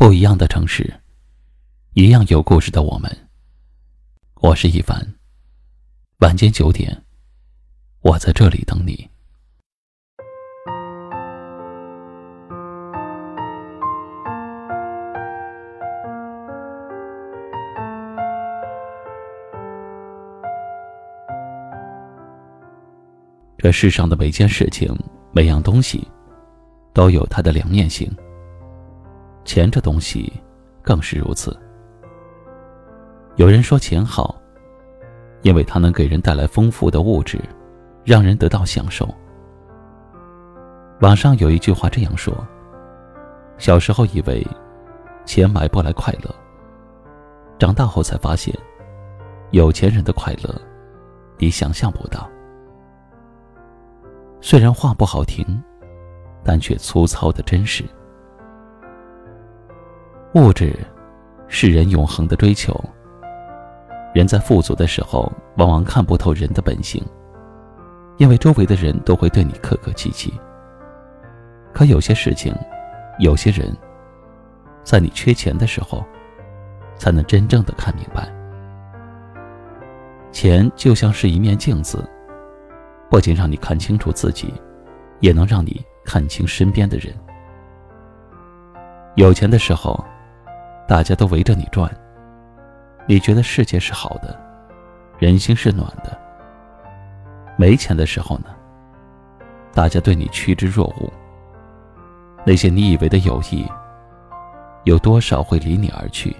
不一样的城市，一样有故事的我们。我是一凡。晚间九点，我在这里等你。这世上的每件事情、每样东西，都有它的两面性。钱这东西，更是如此。有人说钱好，因为它能给人带来丰富的物质，让人得到享受。网上有一句话这样说：小时候以为钱买不来快乐，长大后才发现，有钱人的快乐，你想象不到。虽然话不好听，但却粗糙的真实。物质是人永恒的追求。人在富足的时候，往往看不透人的本性，因为周围的人都会对你客客气气。可有些事情，有些人，在你缺钱的时候，才能真正的看明白。钱就像是一面镜子，不仅让你看清楚自己，也能让你看清身边的人。有钱的时候。大家都围着你转，你觉得世界是好的，人心是暖的。没钱的时候呢，大家对你趋之若鹜。那些你以为的友谊，有多少会离你而去，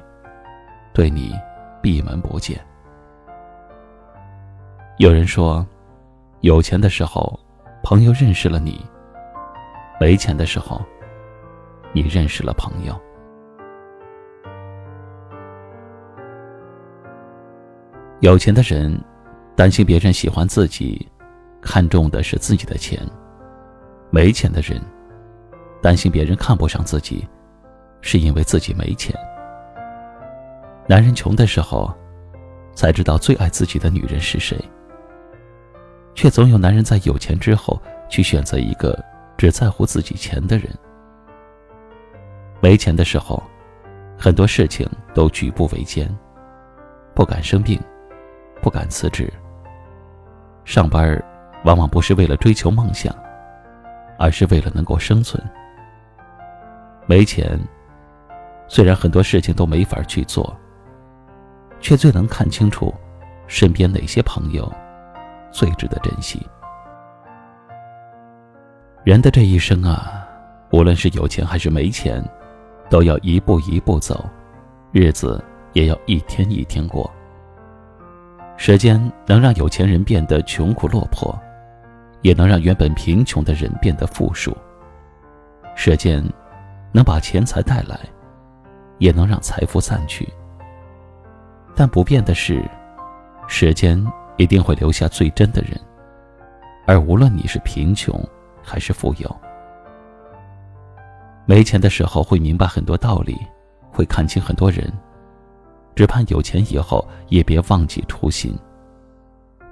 对你闭门不见？有人说，有钱的时候，朋友认识了你；没钱的时候，你认识了朋友。有钱的人担心别人喜欢自己，看重的是自己的钱；没钱的人担心别人看不上自己，是因为自己没钱。男人穷的时候才知道最爱自己的女人是谁，却总有男人在有钱之后去选择一个只在乎自己钱的人。没钱的时候，很多事情都举步维艰，不敢生病。不敢辞职。上班往往不是为了追求梦想，而是为了能够生存。没钱，虽然很多事情都没法去做，却最能看清楚身边哪些朋友最值得珍惜。人的这一生啊，无论是有钱还是没钱，都要一步一步走，日子也要一天一天过。时间能让有钱人变得穷苦落魄，也能让原本贫穷的人变得富庶。时间能把钱财带来，也能让财富散去。但不变的是，时间一定会留下最真的人。而无论你是贫穷还是富有，没钱的时候会明白很多道理，会看清很多人。只盼有钱以后也别忘记初心，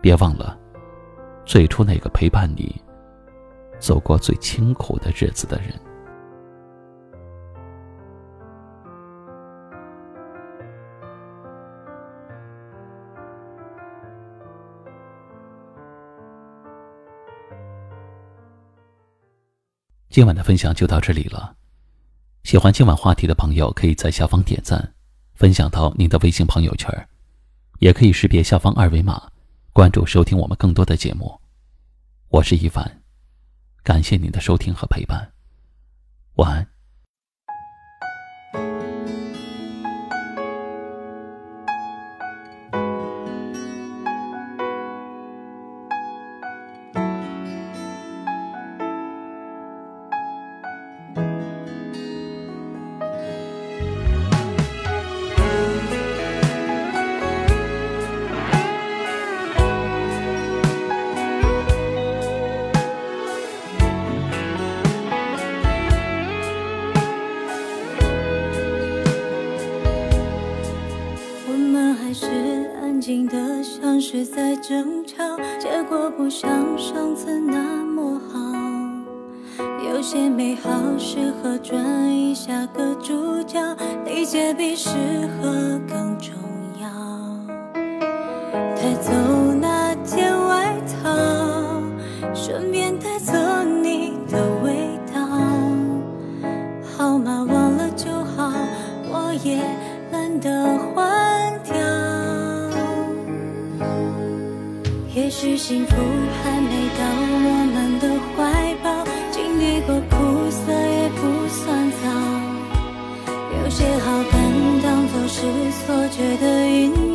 别忘了最初那个陪伴你走过最清苦的日子的人。今晚的分享就到这里了，喜欢今晚话题的朋友可以在下方点赞。分享到您的微信朋友圈，也可以识别下方二维码，关注收听我们更多的节目。我是一凡，感谢您的收听和陪伴，晚安。静的像是在争吵，结果不像上次那么好。有些美好适合转移下个主角，理解比适合更重要。带走那件外套，顺便带走你的味道。号码忘了就好，我也懒得许幸福还没到我们的怀抱。经历过苦涩也不算早，有些好感当作是错觉的引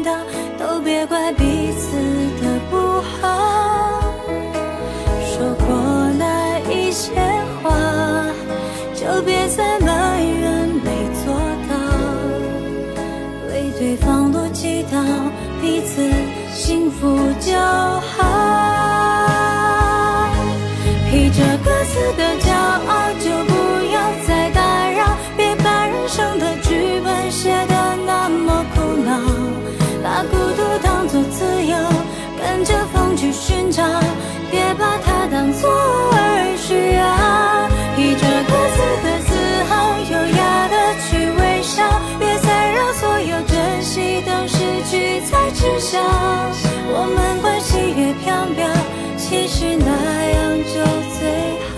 那样就最好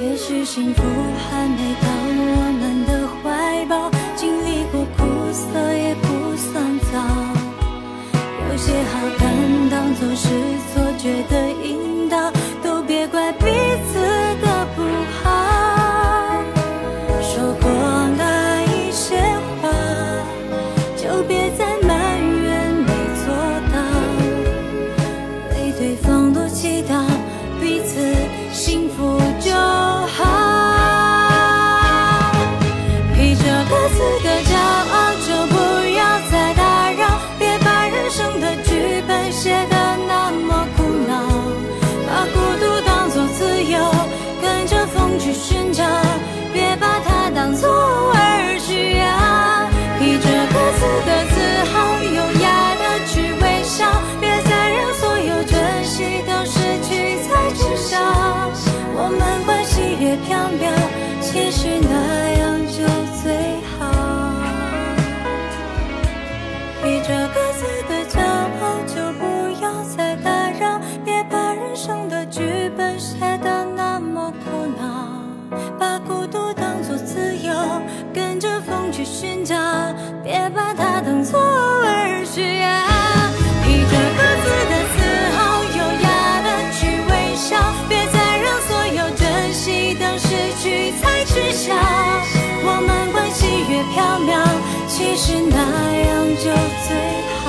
也许幸福还没到我们的怀抱，经历过苦涩总是错觉的也许那其实那样就最好。